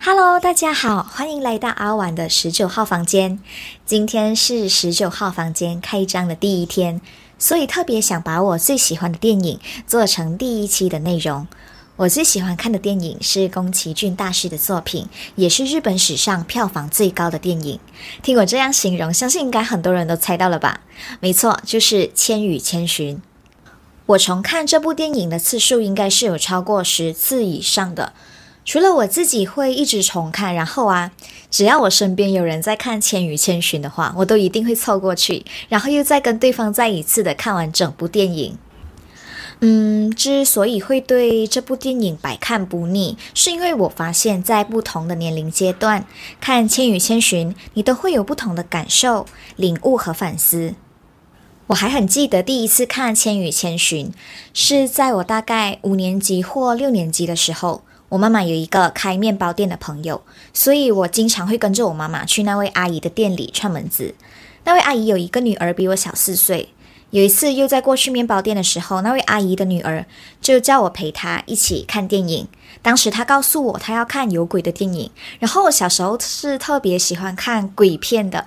Hello，大家好，欢迎来到阿晚的十九号房间。今天是十九号房间开张的第一天，所以特别想把我最喜欢的电影做成第一期的内容。我最喜欢看的电影是宫崎骏大师的作品，也是日本史上票房最高的电影。听我这样形容，相信应该很多人都猜到了吧？没错，就是《千与千寻》。我重看这部电影的次数应该是有超过十次以上的。除了我自己会一直重看，然后啊，只要我身边有人在看《千与千寻》的话，我都一定会凑过去，然后又再跟对方再一次的看完整部电影。嗯，之所以会对这部电影百看不腻，是因为我发现，在不同的年龄阶段看《千与千寻》，你都会有不同的感受、领悟和反思。我还很记得第一次看《千与千寻》，是在我大概五年级或六年级的时候。我妈妈有一个开面包店的朋友，所以我经常会跟着我妈妈去那位阿姨的店里串门子。那位阿姨有一个女儿比我小四岁。有一次又在过去面包店的时候，那位阿姨的女儿就叫我陪她一起看电影。当时她告诉我她要看有鬼的电影，然后我小时候是特别喜欢看鬼片的，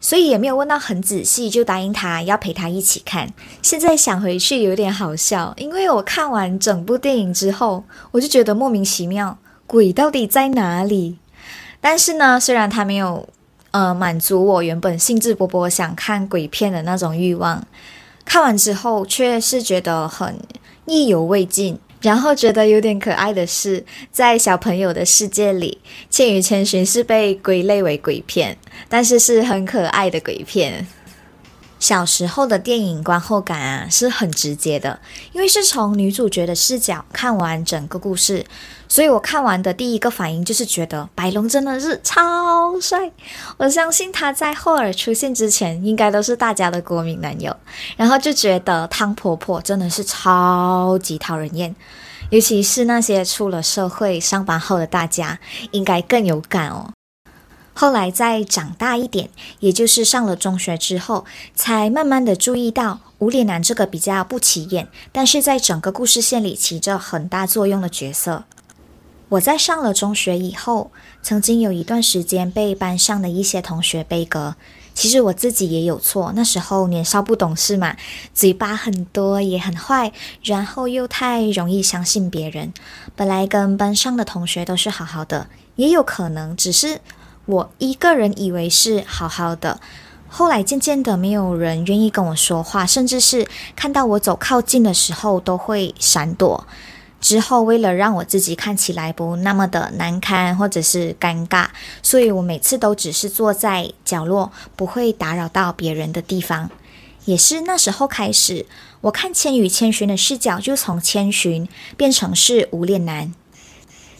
所以也没有问到很仔细，就答应他要陪他一起看。现在想回去有点好笑，因为我看完整部电影之后，我就觉得莫名其妙，鬼到底在哪里？但是呢，虽然他没有呃满足我原本兴致勃勃想看鬼片的那种欲望。看完之后，却是觉得很意犹未尽。然后觉得有点可爱的是，在小朋友的世界里，《千与千寻》是被归类为鬼片，但是是很可爱的鬼片。小时候的电影观后感啊是很直接的，因为是从女主角的视角看完整个故事，所以我看完的第一个反应就是觉得白龙真的是超帅。我相信他在后尔出现之前，应该都是大家的国民男友。然后就觉得汤婆婆真的是超级讨人厌，尤其是那些出了社会上班后的大家，应该更有感哦。后来再长大一点，也就是上了中学之后，才慢慢的注意到无脸男这个比较不起眼，但是在整个故事线里起着很大作用的角色。我在上了中学以后，曾经有一段时间被班上的一些同学背格，其实我自己也有错，那时候年少不懂事嘛，嘴巴很多也很坏，然后又太容易相信别人。本来跟班上的同学都是好好的，也有可能只是。我一个人以为是好好的，后来渐渐的没有人愿意跟我说话，甚至是看到我走靠近的时候都会闪躲。之后为了让我自己看起来不那么的难堪或者是尴尬，所以我每次都只是坐在角落，不会打扰到别人的地方。也是那时候开始，我看千与千寻的视角就从千寻变成是无脸男。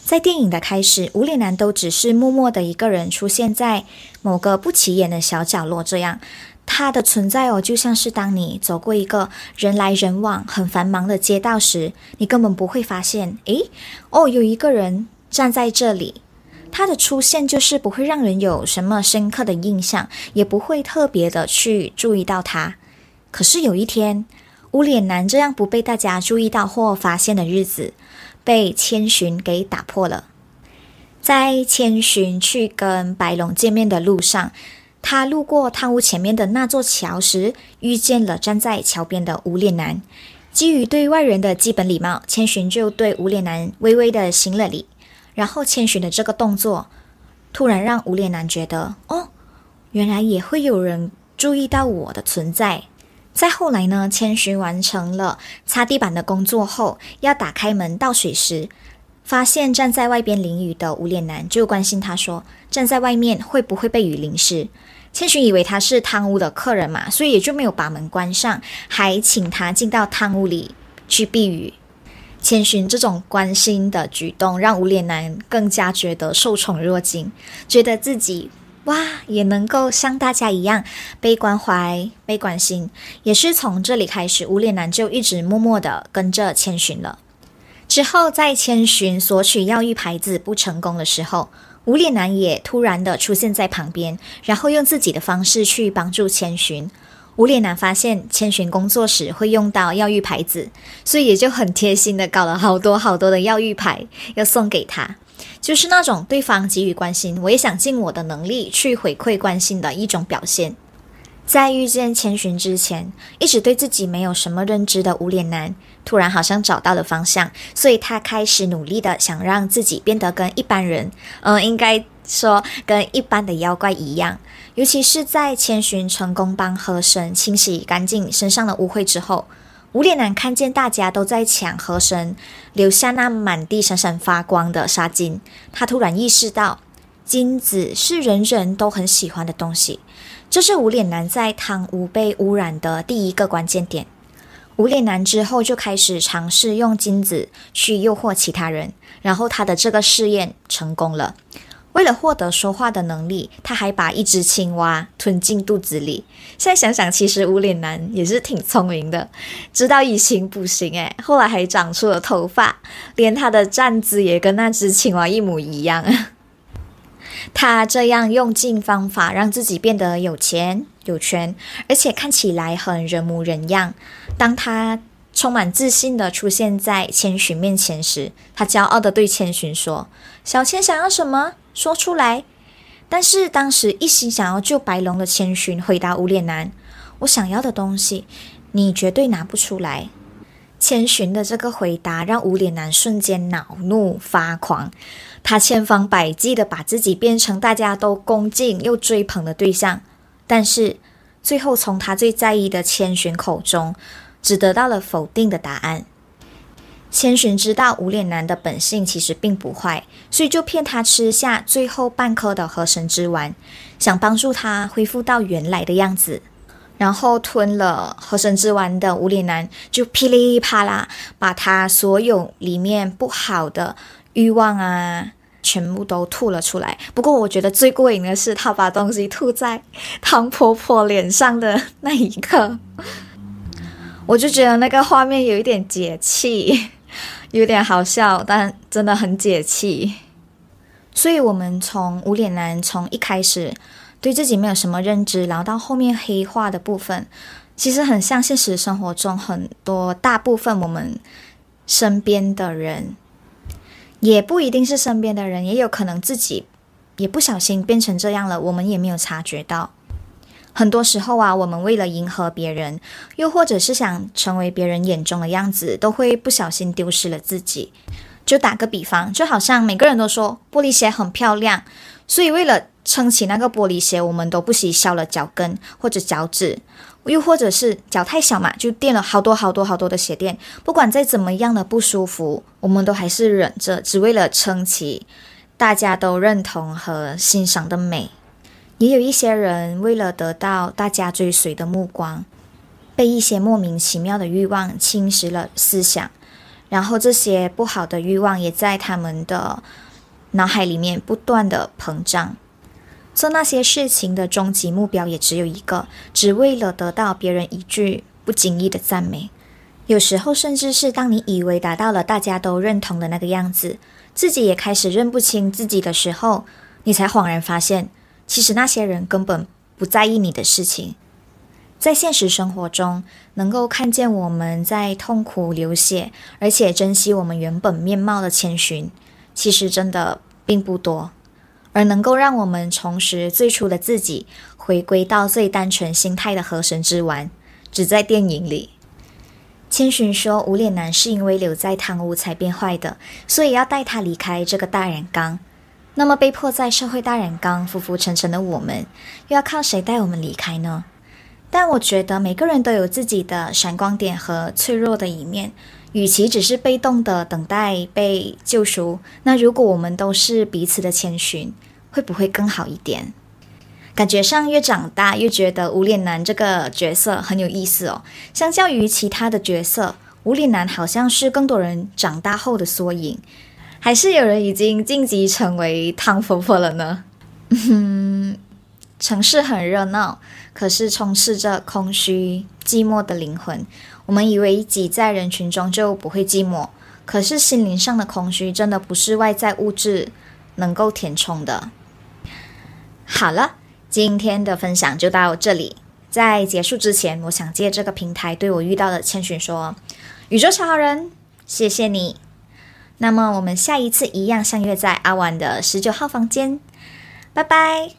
在电影的开始，无脸男都只是默默的一个人出现在某个不起眼的小角落，这样他的存在哦，就像是当你走过一个人来人往、很繁忙的街道时，你根本不会发现，诶，哦，有一个人站在这里。他的出现就是不会让人有什么深刻的印象，也不会特别的去注意到他。可是有一天，无脸男这样不被大家注意到或发现的日子。被千寻给打破了。在千寻去跟白龙见面的路上，他路过汤屋前面的那座桥时，遇见了站在桥边的无脸男。基于对外人的基本礼貌，千寻就对无脸男微微的行了礼。然后，千寻的这个动作突然让无脸男觉得，哦，原来也会有人注意到我的存在。再后来呢？千寻完成了擦地板的工作后，要打开门倒水时，发现站在外边淋雨的无脸男，就关心他说：“站在外面会不会被雨淋湿？”千寻以为他是汤屋的客人嘛，所以也就没有把门关上，还请他进到汤屋里去避雨。千寻这种关心的举动，让无脸男更加觉得受宠若惊，觉得自己。哇，也能够像大家一样被关怀、被关心，也是从这里开始，无脸男就一直默默的跟着千寻了。之后，在千寻索取药浴牌子不成功的时候，无脸男也突然的出现在旁边，然后用自己的方式去帮助千寻。无脸男发现千寻工作时会用到药浴牌子，所以也就很贴心的搞了好多好多的药浴牌要送给他，就是那种对方给予关心，我也想尽我的能力去回馈关心的一种表现。在遇见千寻之前，一直对自己没有什么认知的无脸男，突然好像找到了方向，所以他开始努力的想让自己变得跟一般人，嗯，应该说跟一般的妖怪一样。尤其是在千寻成功帮河神清洗干净身上的污秽之后，无脸男看见大家都在抢河神留下那满地闪闪发光的纱巾，他突然意识到，金子是人人都很喜欢的东西。这是无脸男在汤屋被污染的第一个关键点。无脸男之后就开始尝试用金子去诱惑其他人，然后他的这个试验成功了。为了获得说话的能力，他还把一只青蛙吞进肚子里。现在想想，其实无脸男也是挺聪明的，知道以形补形，诶，后来还长出了头发，连他的站姿也跟那只青蛙一模一样。他这样用尽方法让自己变得有钱有权，而且看起来很人模人样。当他充满自信地出现在千寻面前时，他骄傲地对千寻说：“小千想要什么，说出来。”但是当时一心想要救白龙的千寻回答无脸男：“我想要的东西，你绝对拿不出来。”千寻的这个回答让无脸男瞬间恼怒发狂。他千方百计的把自己变成大家都恭敬又追捧的对象，但是最后从他最在意的千寻口中，只得到了否定的答案。千寻知道无脸男的本性其实并不坏，所以就骗他吃下最后半颗的河神之丸，想帮助他恢复到原来的样子。然后吞了河神之丸的无脸男就噼里啪啦把他所有里面不好的。欲望啊，全部都吐了出来。不过我觉得最过瘾的是，他把东西吐在汤婆婆脸上的那一刻，我就觉得那个画面有一点解气，有点好笑，但真的很解气。所以，我们从无脸男从一开始对自己没有什么认知，然后到后面黑化的部分，其实很像现实生活中很多大部分我们身边的人。也不一定是身边的人，也有可能自己也不小心变成这样了，我们也没有察觉到。很多时候啊，我们为了迎合别人，又或者是想成为别人眼中的样子，都会不小心丢失了自己。就打个比方，就好像每个人都说玻璃鞋很漂亮，所以为了撑起那个玻璃鞋，我们都不惜削了脚跟或者脚趾。又或者是脚太小嘛，就垫了好多好多好多的鞋垫。不管再怎么样的不舒服，我们都还是忍着，只为了撑起大家都认同和欣赏的美。也有一些人为了得到大家追随的目光，被一些莫名其妙的欲望侵蚀了思想，然后这些不好的欲望也在他们的脑海里面不断的膨胀。做那些事情的终极目标也只有一个，只为了得到别人一句不经意的赞美。有时候，甚至是当你以为达到了大家都认同的那个样子，自己也开始认不清自己的时候，你才恍然发现，其实那些人根本不在意你的事情。在现实生活中，能够看见我们在痛苦流血，而且珍惜我们原本面貌的千寻，其实真的并不多。而能够让我们重拾最初的自己，回归到最单纯心态的河神之丸，只在电影里。千寻说，无脸男是因为留在汤屋才变坏的，所以要带他离开这个大染缸。那么，被迫在社会大染缸浮浮沉沉的我们，又要靠谁带我们离开呢？但我觉得每个人都有自己的闪光点和脆弱的一面。与其只是被动的等待被救赎，那如果我们都是彼此的千寻，会不会更好一点？感觉上越长大越觉得无脸男这个角色很有意思哦。相较于其他的角色，无脸男好像是更多人长大后的缩影。还是有人已经晋级成为汤婆婆了呢？嗯，城市很热闹，可是充斥着空虚、寂寞的灵魂。我们以为挤在人群中就不会寂寞，可是心灵上的空虚真的不是外在物质能够填充的。好了，今天的分享就到这里，在结束之前，我想借这个平台对我遇到的千寻说：“宇宙小人，谢谢你。”那么我们下一次一样相约在阿婉的十九号房间，拜拜。